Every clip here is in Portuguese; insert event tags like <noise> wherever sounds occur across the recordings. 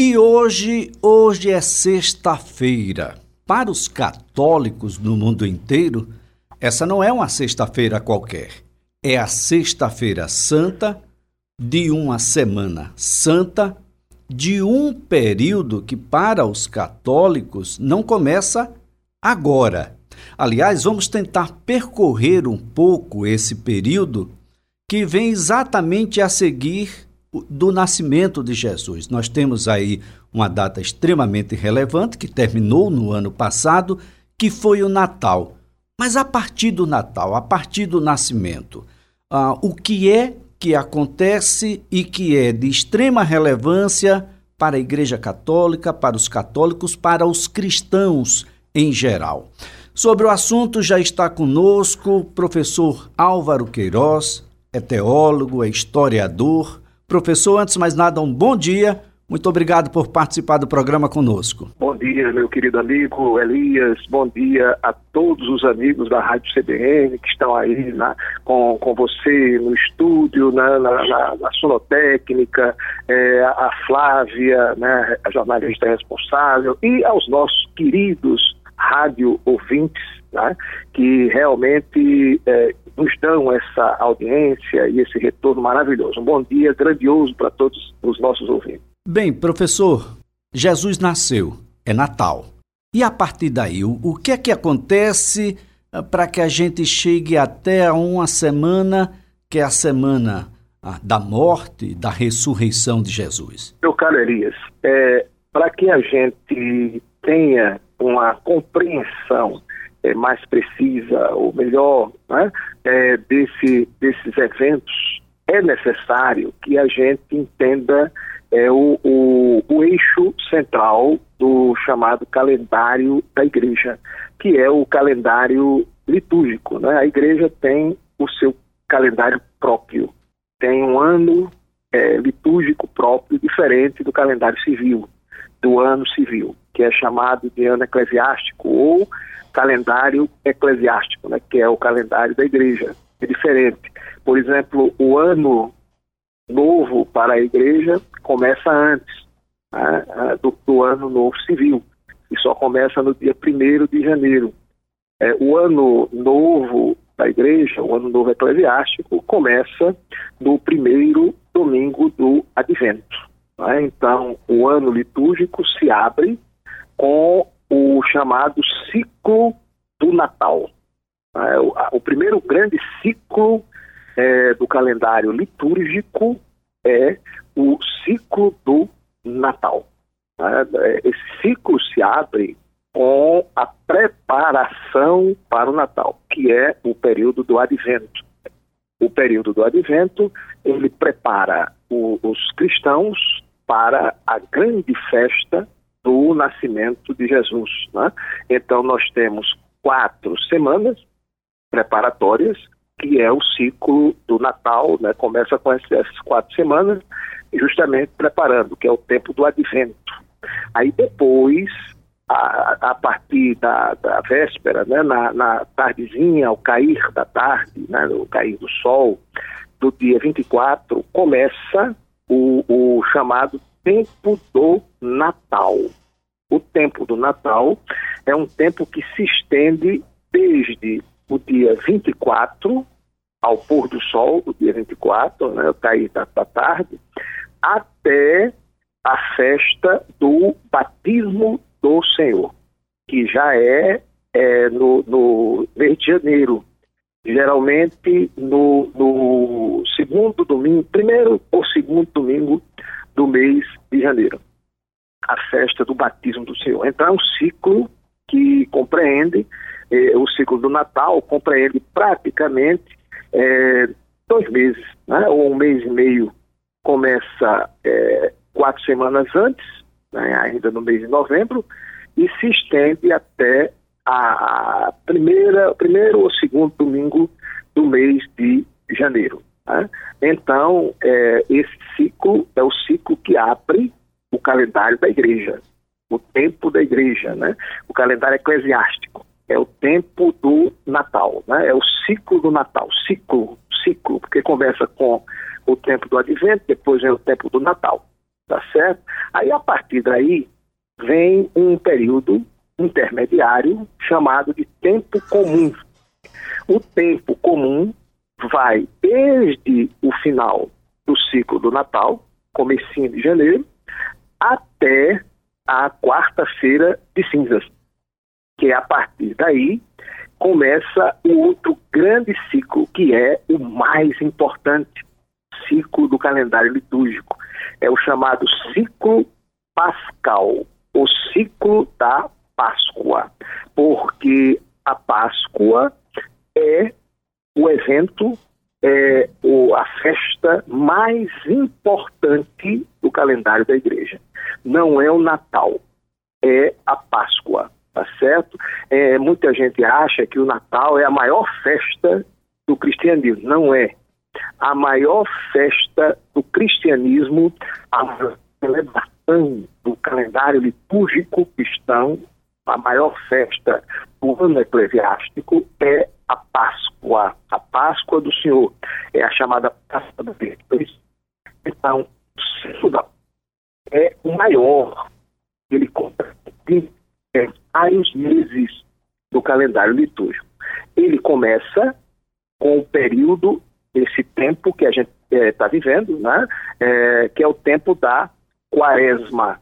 E hoje, hoje é sexta-feira. Para os católicos no mundo inteiro, essa não é uma sexta-feira qualquer. É a sexta-feira santa de uma semana santa de um período que para os católicos não começa agora. Aliás, vamos tentar percorrer um pouco esse período que vem exatamente a seguir do nascimento de Jesus. Nós temos aí uma data extremamente relevante que terminou no ano passado, que foi o Natal. Mas a partir do Natal, a partir do nascimento, ah, o que é que acontece e que é de extrema relevância para a Igreja Católica, para os católicos, para os cristãos em geral? Sobre o assunto já está conosco o professor Álvaro Queiroz, é teólogo, é historiador, Professor, antes de mais nada, um bom dia. Muito obrigado por participar do programa conosco. Bom dia, meu querido amigo Elias. Bom dia a todos os amigos da Rádio CBN que estão aí na, com, com você no estúdio, na, na, na, na sonotécnica, é, a Flávia, né, a jornalista responsável, e aos nossos queridos rádio ouvintes, né, que realmente é, nos dão essa audiência e esse retorno maravilhoso. Um bom dia grandioso para todos os nossos ouvintes. Bem, professor, Jesus nasceu, é Natal. E a partir daí, o, o que é que acontece ah, para que a gente chegue até uma semana, que é a semana ah, da morte, da ressurreição de Jesus? Meu caro Elias, é, para que a gente tenha uma compreensão é, mais precisa, ou melhor, né, é, desse, desses eventos, é necessário que a gente entenda é, o, o, o eixo central do chamado calendário da igreja, que é o calendário litúrgico. Né? A igreja tem o seu calendário próprio, tem um ano é, litúrgico próprio diferente do calendário civil, do ano civil, que é chamado de ano eclesiástico ou calendário eclesiástico, né, que é o calendário da igreja. É diferente. Por exemplo, o ano novo para a igreja começa antes né, do, do, ano novo civil, e só começa no dia 1 de janeiro. É, o ano novo da igreja, o ano novo eclesiástico, começa no primeiro domingo do advento. Né? Então, o ano litúrgico se abre com o chamado ciclo do Natal. É, o, o, primeiro grande ciclo é, do calendário litúrgico é o ciclo do Natal. É, esse ciclo se abre com a preparação para o Natal, que é o período do Advento. O período do Advento ele prepara o, os cristãos para a grande festa do nascimento de Jesus. Né? Então, nós temos quatro semanas preparatórias, que é o ciclo do Natal, né? começa com essas quatro semanas, justamente preparando, que é o tempo do advento. Aí depois, a, a partir da, da véspera, né? na, na, tardezinha, ao cair da tarde, né? no cair do sol, do dia 24, começa o, o chamado tempo do Natal. O tempo do Natal é um tempo que se estende desde o dia 24 ao pôr do sol, o dia 24, né, o cair da, da tarde, até a festa do batismo do Senhor, que já é, é no, no mês de janeiro, geralmente no, no segundo domingo, primeiro ou segundo domingo do mês de janeiro, a festa do batismo do Senhor. Então é um ciclo que compreende eh, o ciclo do Natal, compreende praticamente eh, dois meses, né? ou um mês e meio. Começa eh, quatro semanas antes, né? ainda no mês de novembro, e se estende até a primeira, primeiro ou segundo domingo do mês de janeiro. Né? Então, é, esse ciclo é o ciclo que abre o calendário da igreja, o tempo da igreja, né? o calendário eclesiástico. É o tempo do Natal, né? é o ciclo do Natal, ciclo, ciclo, porque começa com o tempo do advento, depois é o tempo do Natal. tá certo? Aí a partir daí vem um período intermediário chamado de tempo comum. O tempo comum vai desde o final do ciclo do Natal, comecinho de janeiro, até a quarta-feira de cinzas, que é a partir daí começa o outro grande ciclo, que é o mais importante ciclo do calendário litúrgico. É o chamado ciclo pascal, o ciclo da Páscoa, porque a Páscoa é o evento, é o, a festa mais importante do calendário da igreja. Não é o Natal, é a Páscoa, tá certo? É, muita gente acha que o Natal é a maior festa do cristianismo. Não é. A maior festa do cristianismo, a celebração do calendário litúrgico cristão a maior festa do ano eclesiástico é a Páscoa, a Páscoa do Senhor. É a chamada Páscoa do Deus. Então, o ciclo da é o maior. Ele compreende é, vários meses do calendário litúrgico. Ele começa com o período, esse tempo que a gente está é, vivendo, né? É, que é o tempo da quaresma,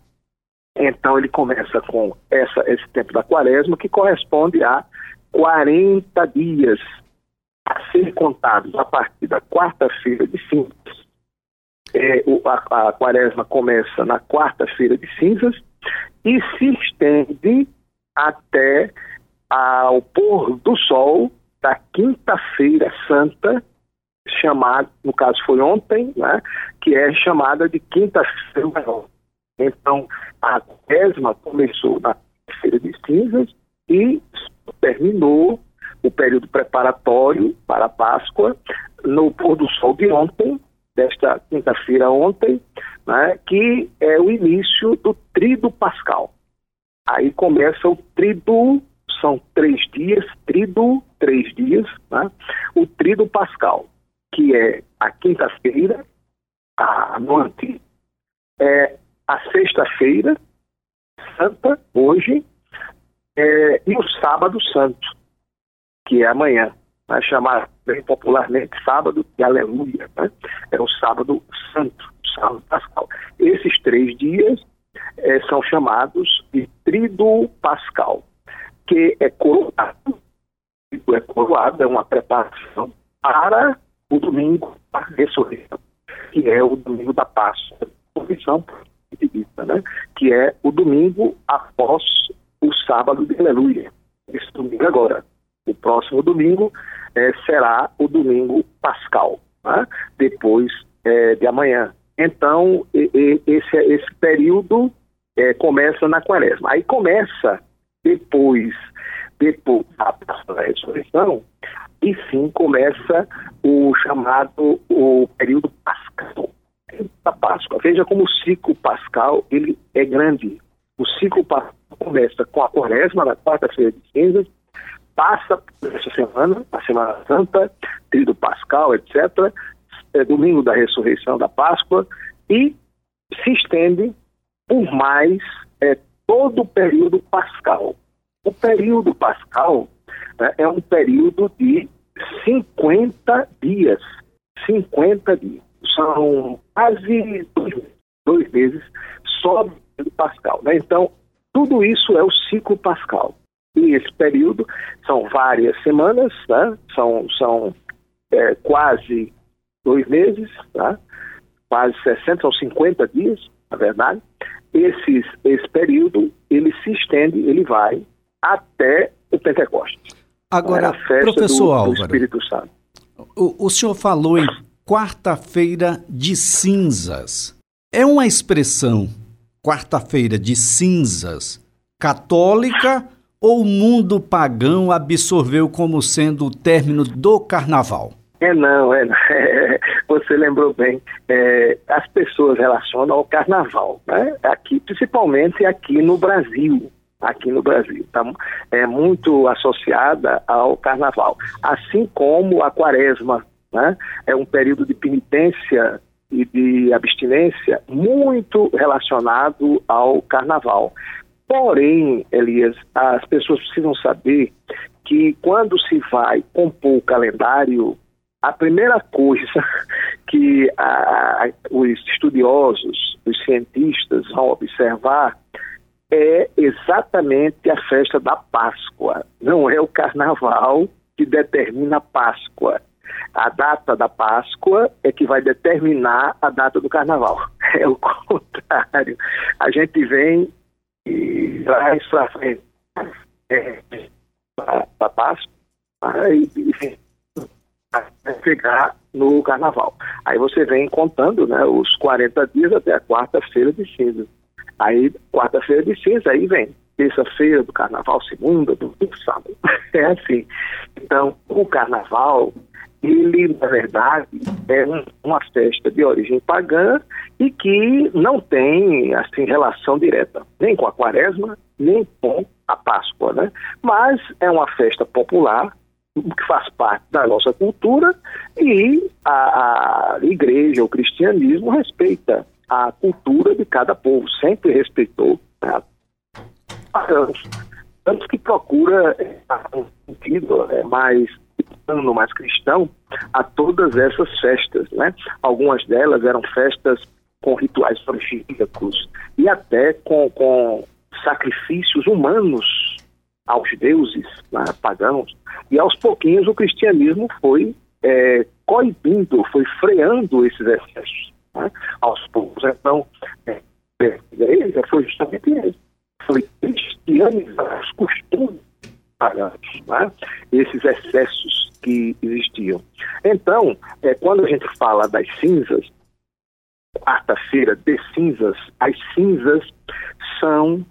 então ele começa com essa, esse tempo da quaresma, que corresponde a 40 dias a ser contados a partir da quarta-feira de cinzas. É, o, a, a quaresma começa na quarta-feira de cinzas e se estende até ao pôr do sol da quinta-feira santa, chamada, no caso foi ontem, né, que é chamada de quinta-feira maior. Então, a quaresma começou na feira de cinzas e terminou o período preparatório para a Páscoa no pôr do sol de ontem, desta quinta-feira ontem, né, que é o início do trido pascal. Aí começa o trido, são três dias, trido, três dias, né, o trido pascal, que é a quinta-feira, a noite, é a sexta-feira santa, hoje, é, e o sábado santo, que é amanhã. Vai chamar bem popularmente sábado de aleluia. Né? É o sábado santo, o sábado pascal. Esses três dias é, são chamados de trido pascal, que é coroado, é coroado, é uma preparação para o domingo da ressurreição, que é o domingo da Páscoa, ressurreição vista, né? que é o domingo após o sábado de aleluia. Esse domingo agora. O próximo domingo é, será o domingo pascal, né? depois é, de amanhã. Então, e, e, esse, esse período é, começa na quaresma. Aí começa depois, depois da ressurreição, e sim começa o chamado o período pascal da Páscoa. Veja como o ciclo pascal ele é grande. O ciclo pascal começa com a quaresma, na quarta-feira de cinzas, passa por essa semana, a Semana Santa, trido pascal, etc., é, domingo da ressurreição da Páscoa, e se estende por mais é, todo o período pascal. O período pascal né, é um período de 50 dias. 50 dias são quase dois, meses só do Pascal. Né? Então, tudo isso é o ciclo Pascal. E esse período são várias semanas, né? são, são é, quase dois meses, tá? quase 60 ou 50 dias, na verdade. Esses, esse período, ele se estende, ele vai até o Pentecostes. Agora, é professor do, Álvaro, do Espírito Santo. O, o senhor falou em quarta-feira de cinzas. É uma expressão, quarta-feira de cinzas, católica ou mundo pagão absorveu como sendo o término do carnaval? É não, é, é <laughs> você lembrou bem. É, as pessoas relacionam ao carnaval, né? Aqui, principalmente aqui no Brasil, aqui no Brasil, tá? É muito associada ao carnaval, assim como a quaresma né? É um período de penitência e de abstinência muito relacionado ao carnaval. Porém, Elias, as pessoas precisam saber que quando se vai compor o calendário, a primeira coisa <laughs> que a, os estudiosos, os cientistas vão observar é exatamente a festa da Páscoa. Não é o carnaval que determina a Páscoa. A data da Páscoa é que vai determinar a data do carnaval. <laughs> É o contrário. A gente vem e traz para frente é, a Páscoa e, e chegar no carnaval. Aí você vem contando né, os 40 dias até a quarta-feira de cinza. Aí, quarta-feira de cinza, aí vem terça-feira do carnaval, segunda, domingo, sábado. <laughs> É assim. Então, o carnaval, ele, na verdade, é um, uma festa de origem pagã e que não tem, assim, relação direta nem com a quaresma, nem com a Páscoa, né? Mas é uma festa popular que faz parte da nossa cultura e a, a igreja, o cristianismo respeita a cultura de cada povo, sempre respeitou né, anos. Tanto que procura um sentido é, mais no mais cristão a todas essas festas, né? Algumas delas eram festas com rituais orgíacos e até com, com sacrifícios humanos aos deuses né, pagãos. E aos pouquinhos o cristianismo foi é, coibindo, foi freando esses excessos. Né? Aos poucos, então, é, a igreja foi justamente isso. Foi cristianizar os costumes pagãos, né? esses excessos que existiam. Então, é, quando a gente fala das cinzas, quarta-feira de cinzas, as cinzas são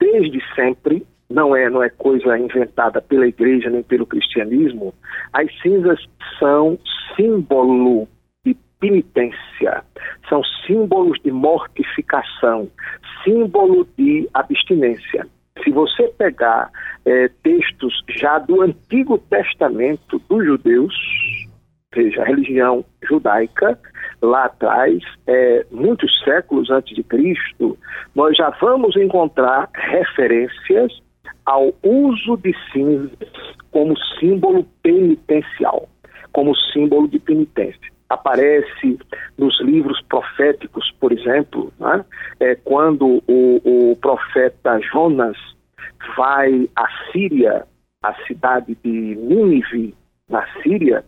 desde sempre não é, não é coisa inventada pela igreja nem pelo cristianismo. As cinzas são símbolo de penitência, são símbolos de mortificação, símbolo de abstinência. Se você pegar é, textos já do Antigo Testamento dos judeus, seja, a religião judaica, lá atrás, é, muitos séculos antes de Cristo, nós já vamos encontrar referências ao uso de cinzas como símbolo penitencial, como símbolo de penitência. Aparece nos livros proféticos, por exemplo, né? É, quando o, o profeta Jonas vai à Síria, à cidade de Nínive, na Síria,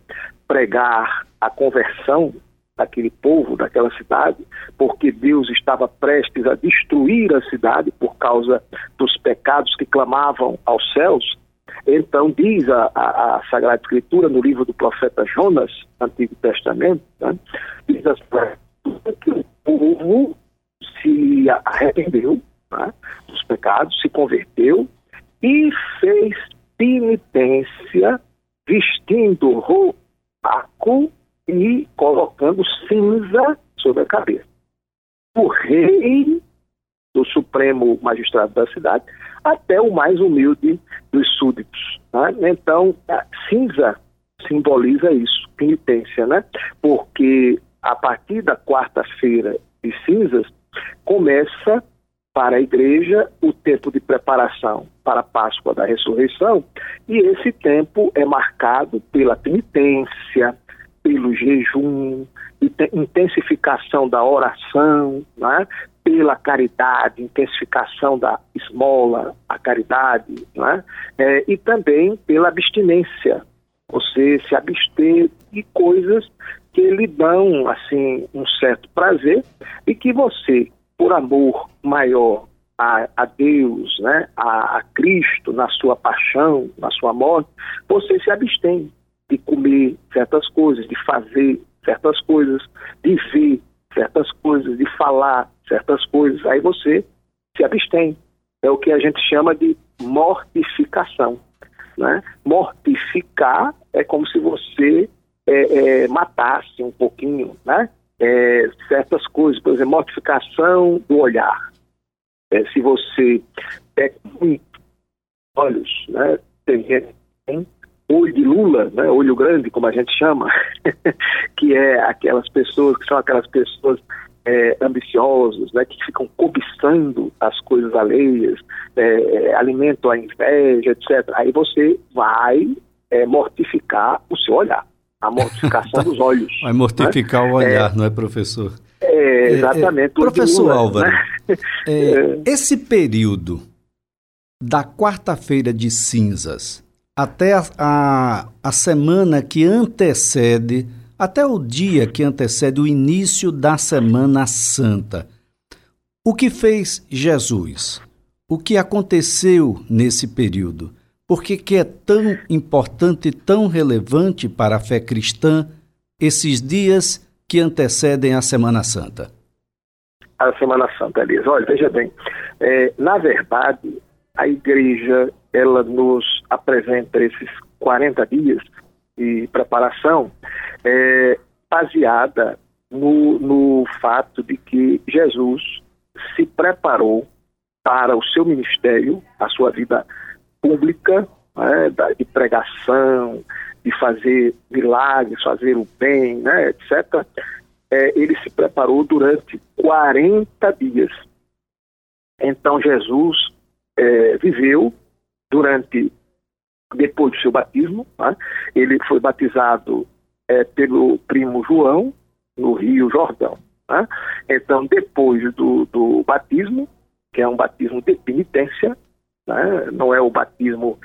pregar a conversão daquele povo, daquela cidade, porque Deus estava prestes a destruir a cidade por causa dos pecados que clamavam aos céus. Então, diz a, a, a Sagrada Escritura no livro do profeta Jonas, Antigo Testamento, né, diz a que o povo se arrependeu né, dos pecados, se converteu e fez penitência vestindo roupa e colocando cinza sobre a cabeça. O rei do Supremo Magistrado da cidade até o mais humilde dos súditos. Né? Então, cinza simboliza isso, penitência, né? Porque a partir da quarta-feira de cinzas começa para a igreja o tempo de preparação para a Páscoa da Ressurreição, e esse tempo é marcado pela penitência, pelo jejum, intensificação da oração, né? pela caridade, intensificação da esmola, a caridade, né? É, e também pela abstinência, você se abster de coisas que lhe dão assim um certo prazer e que você, por amor maior a, a Deus, né, a, a Cristo na sua paixão, na sua morte, você se abstém de comer certas coisas, de fazer certas coisas, de ver certas coisas, de falar certas coisas. Aí você se abstém. É o que a gente chama de mortificação. Né? Mortificar é como se você é, é, matasse um pouquinho né? É, certas coisas, por exemplo, mortificação do olhar. É, se você pega muito olhos, né? tem gente olho de Lula, né, olho grande, como a gente chama, <laughs> que é aquelas pessoas que são aquelas pessoas é, ambiciosos, né, que ficam cobiçando as coisas alheias, é, alimentam a inveja, etc. Aí você vai é, mortificar o seu olhar, a mortificação <laughs> dos olhos. Vai mortificar né? o olhar, não é, professor? É, exatamente. professor Lula, Álvaro, né? <laughs> esse período da quarta-feira de cinzas até a, a, a semana que antecede até o dia que antecede o início da Semana Santa. O que fez Jesus? O que aconteceu nesse período? Por que, que é tão importante tão relevante para a fé cristã esses dias que antecedem a Semana Santa? A Semana Santa, Elias. Olha, veja bem, é, na verdade, a igreja ela nos apresenta esses 40 dias de preparação é, baseada no, no fato de que Jesus se preparou para o seu ministério, a sua vida pública, né, de pregação, de fazer milagres, fazer o bem, né, etc. É, ele se preparou durante 40 dias. Então Jesus é, viveu durante depois do seu batismo, né, ele foi batizado é, pelo primo João, no Rio Jordão. Né? Então, depois do, do batismo, que é um batismo de penitência, né? não é o batismo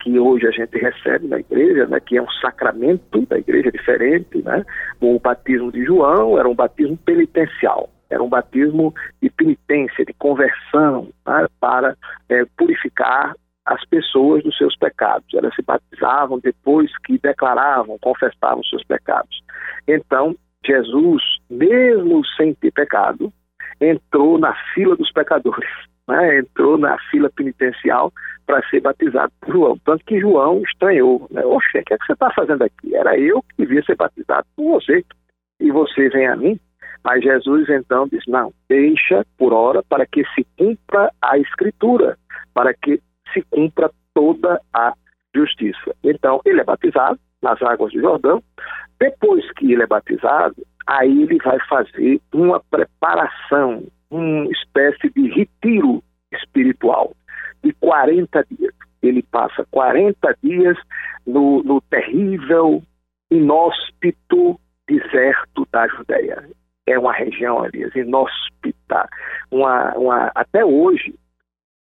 que hoje a gente recebe na igreja, né? que é um sacramento da igreja diferente. Né? O batismo de João era um batismo penitencial, era um batismo de penitência, de conversão, né? para é, purificar as pessoas dos seus pecados. Elas se batizavam depois que declaravam, confessavam os seus pecados. Então, Jesus, mesmo sem ter pecado, entrou na fila dos pecadores, né? entrou na fila penitencial para ser batizado por João. Tanto que João estranhou, né? Oxe, o que, é que você está fazendo aqui? Era eu que devia ser batizado por você. E você vem a mim? Mas Jesus então diz: não, deixa por hora para que se cumpra a escritura, para que se cumpra toda a justiça. Então, ele é batizado nas águas do Jordão. Depois que ele é batizado, aí ele vai fazer uma preparação, uma espécie de retiro espiritual de 40 dias. Ele passa 40 dias no, no terrível, inóspito deserto da Judéia. É uma região, aliás, inóspita. Uma, uma, até hoje,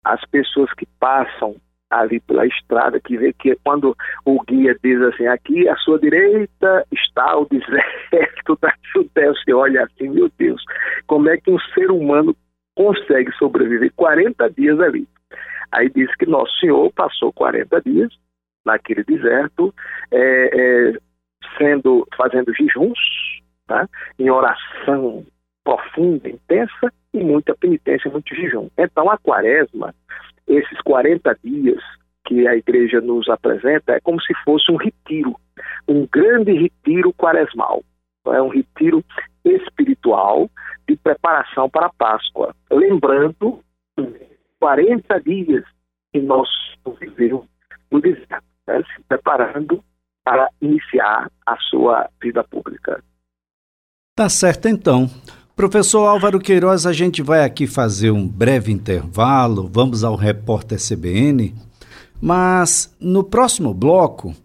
as pessoas que passam ali pela estrada, que vê que quando o guia diz assim, aqui à sua direita está o deserto da Judéia, você olha assim, meu Deus, como é que um ser humano consegue sobreviver 40 dias ali? Aí diz que Nosso Senhor passou 40 dias naquele deserto, é, é, sendo, fazendo jejuns, tá? em oração profunda, intensa, e muita penitência, muito jejum. Então, a quaresma, esses 40 dias que a igreja nos apresenta, é como se fosse um retiro, um grande retiro quaresmal. É um retiro espiritual de preparação para a Páscoa. Lembrando 40 dias que nós vivemos no deserto, né, se preparando para iniciar a sua vida pública. Tá certo, então. Professor Álvaro Queiroz, a gente vai aqui fazer um breve intervalo, vamos ao repórter CBN, mas no próximo bloco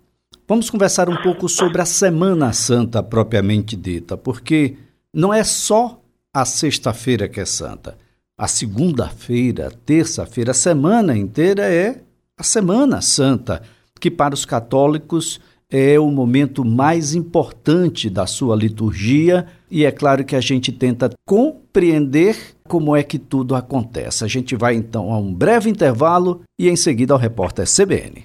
vamos conversar um pouco sobre a Semana Santa propriamente dita, porque não é só a sexta-feira que é santa. A segunda-feira, terça-feira, a semana inteira é a Semana Santa, que para os católicos é o momento mais importante da sua liturgia e é claro que a gente tenta compreender como é que tudo acontece. A gente vai então a um breve intervalo e em seguida ao repórter CBN.